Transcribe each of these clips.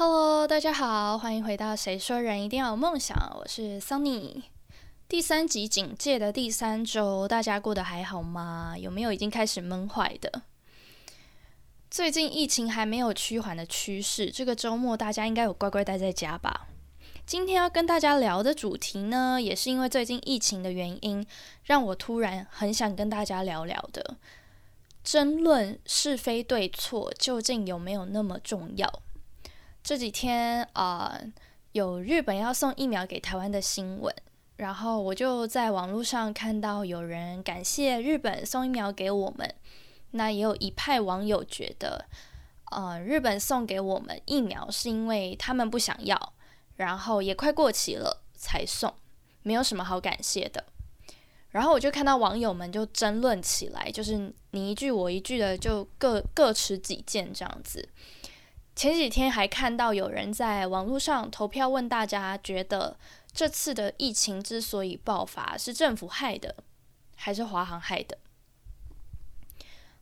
Hello，大家好，欢迎回到《谁说人一定要有梦想》，我是 Sunny。第三集警戒的第三周，大家过得还好吗？有没有已经开始闷坏的？最近疫情还没有趋缓的趋势，这个周末大家应该有乖乖待在家吧？今天要跟大家聊的主题呢，也是因为最近疫情的原因，让我突然很想跟大家聊聊的。争论是非对错，究竟有没有那么重要？这几天啊，有日本要送疫苗给台湾的新闻，然后我就在网络上看到有人感谢日本送疫苗给我们，那也有一派网友觉得，呃，日本送给我们疫苗是因为他们不想要，然后也快过期了才送，没有什么好感谢的。然后我就看到网友们就争论起来，就是你一句我一句的，就各各持己见这样子。前几天还看到有人在网络上投票问大家，觉得这次的疫情之所以爆发是政府害的，还是华航害的？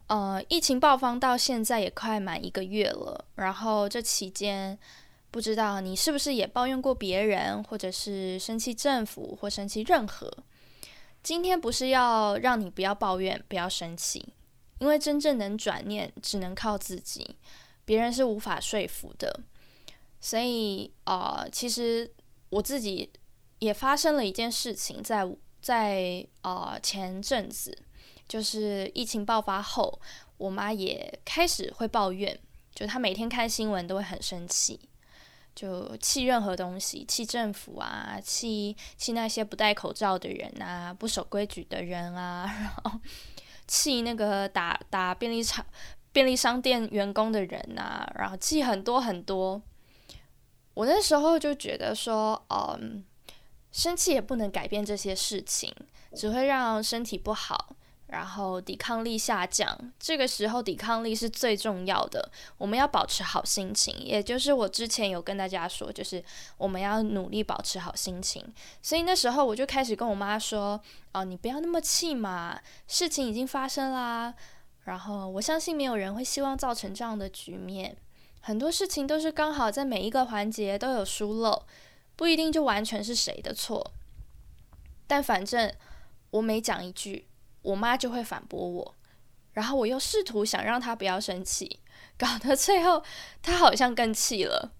呃，疫情爆发到现在也快满一个月了，然后这期间不知道你是不是也抱怨过别人，或者是生气政府或生气任何？今天不是要让你不要抱怨、不要生气，因为真正能转念，只能靠自己。别人是无法说服的，所以呃，其实我自己也发生了一件事情，在在呃前阵子，就是疫情爆发后，我妈也开始会抱怨，就她每天看新闻都会很生气，就气任何东西，气政府啊，气气那些不戴口罩的人啊，不守规矩的人啊，然后 气那个打打便利厂。便利商店员工的人呐，然后记很多很多。我那时候就觉得说，嗯，生气也不能改变这些事情，只会让身体不好，然后抵抗力下降。这个时候抵抗力是最重要的，我们要保持好心情。也就是我之前有跟大家说，就是我们要努力保持好心情。所以那时候我就开始跟我妈说，哦，你不要那么气嘛，事情已经发生啦。然后我相信没有人会希望造成这样的局面。很多事情都是刚好在每一个环节都有疏漏，不一定就完全是谁的错。但反正我每讲一句，我妈就会反驳我，然后我又试图想让她不要生气，搞得最后她好像更气了。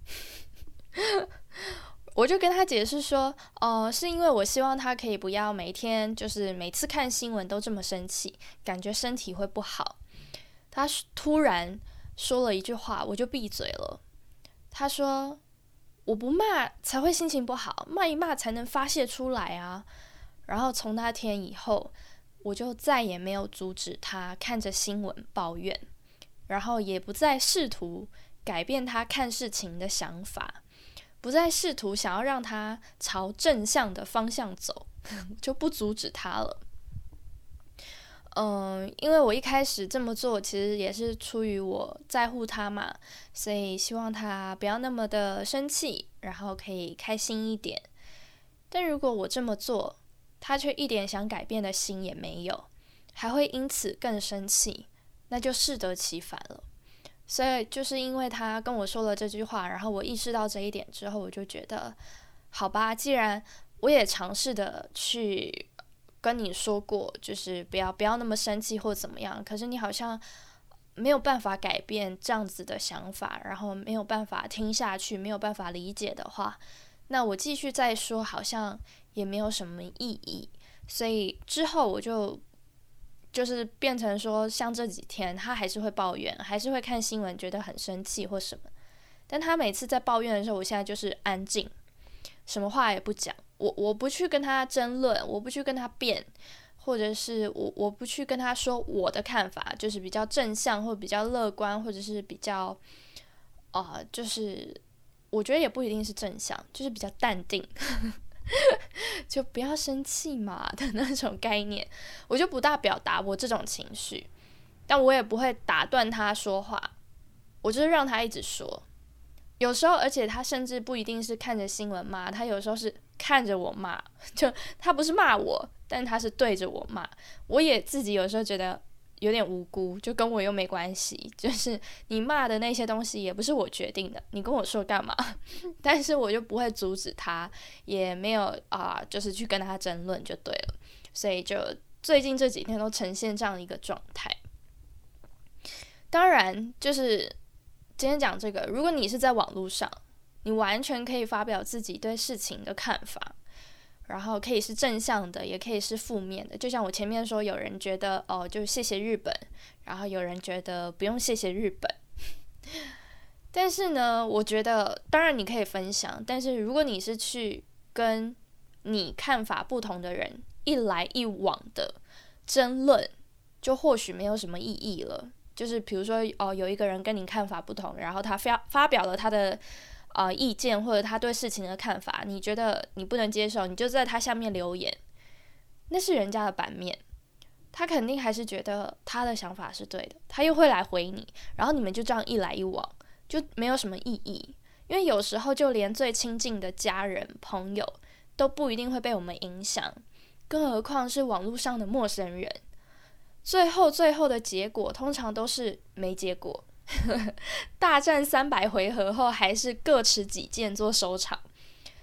我就跟他解释说，哦，是因为我希望他可以不要每天就是每次看新闻都这么生气，感觉身体会不好。他突然说了一句话，我就闭嘴了。他说：“我不骂才会心情不好，骂一骂才能发泄出来啊。”然后从那天以后，我就再也没有阻止他看着新闻抱怨，然后也不再试图改变他看事情的想法。不再试图想要让他朝正向的方向走，就不阻止他了。嗯，因为我一开始这么做，其实也是出于我在乎他嘛，所以希望他不要那么的生气，然后可以开心一点。但如果我这么做，他却一点想改变的心也没有，还会因此更生气，那就适得其反了。所以就是因为他跟我说了这句话，然后我意识到这一点之后，我就觉得，好吧，既然我也尝试的去跟你说过，就是不要不要那么生气或怎么样，可是你好像没有办法改变这样子的想法，然后没有办法听下去，没有办法理解的话，那我继续再说好像也没有什么意义，所以之后我就。就是变成说，像这几天他还是会抱怨，还是会看新闻，觉得很生气或什么。但他每次在抱怨的时候，我现在就是安静，什么话也不讲。我我不去跟他争论，我不去跟他辩，或者是我我不去跟他说我的看法，就是比较正向或比较乐观，或者是比较啊，就是我觉得也不一定是正向，就是比较淡定。就不要生气嘛的那种概念，我就不大表达我这种情绪，但我也不会打断他说话，我就是让他一直说。有时候，而且他甚至不一定是看着新闻骂，他有时候是看着我骂，就他不是骂我，但他是对着我骂。我也自己有时候觉得有点无辜，就跟我又没关系。就是你骂的那些东西也不是我决定的，你跟我说干嘛？但是我就不会阻止他，也没有啊，就是去跟他争论就对了。所以就最近这几天都呈现这样一个状态。当然，就是今天讲这个，如果你是在网络上，你完全可以发表自己对事情的看法。然后可以是正向的，也可以是负面的。就像我前面说，有人觉得哦，就谢谢日本，然后有人觉得不用谢谢日本。但是呢，我觉得当然你可以分享，但是如果你是去跟你看法不同的人一来一往的争论，就或许没有什么意义了。就是比如说哦，有一个人跟你看法不同，然后他发发表了他的。啊，意见或者他对事情的看法，你觉得你不能接受，你就在他下面留言，那是人家的版面，他肯定还是觉得他的想法是对的，他又会来回你，然后你们就这样一来一往，就没有什么意义。因为有时候就连最亲近的家人朋友都不一定会被我们影响，更何况是网络上的陌生人。最后最后的结果通常都是没结果。大战三百回合后，还是各持己见做收场。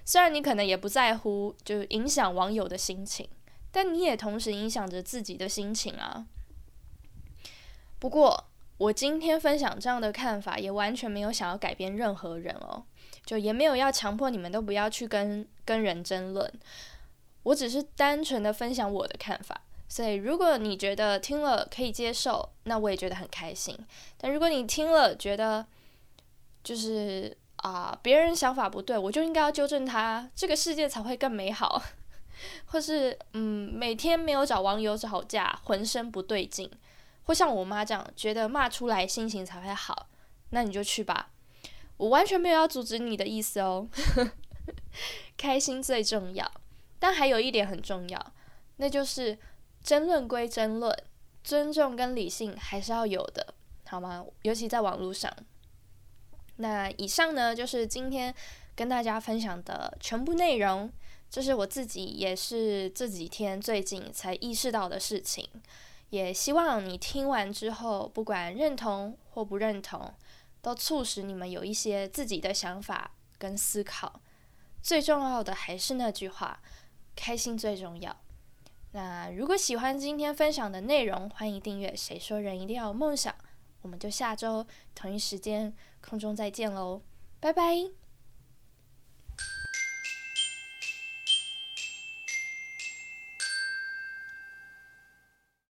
虽然你可能也不在乎，就影响网友的心情，但你也同时影响着自己的心情啊。不过，我今天分享这样的看法，也完全没有想要改变任何人哦，就也没有要强迫你们都不要去跟跟人争论。我只是单纯的分享我的看法。所以，如果你觉得听了可以接受，那我也觉得很开心。但如果你听了觉得就是啊，别人想法不对，我就应该要纠正他，这个世界才会更美好。或是嗯，每天没有找网友吵架，浑身不对劲，或像我妈这样觉得骂出来心情才会好，那你就去吧。我完全没有要阻止你的意思哦。开心最重要，但还有一点很重要，那就是。争论归争论，尊重跟理性还是要有的，好吗？尤其在网络上。那以上呢，就是今天跟大家分享的全部内容。这是我自己也是这几天最近才意识到的事情。也希望你听完之后，不管认同或不认同，都促使你们有一些自己的想法跟思考。最重要的还是那句话：开心最重要。那如果喜欢今天分享的内容，欢迎订阅。谁说人一定要有梦想？我们就下周同一时间空中再见喽，拜拜。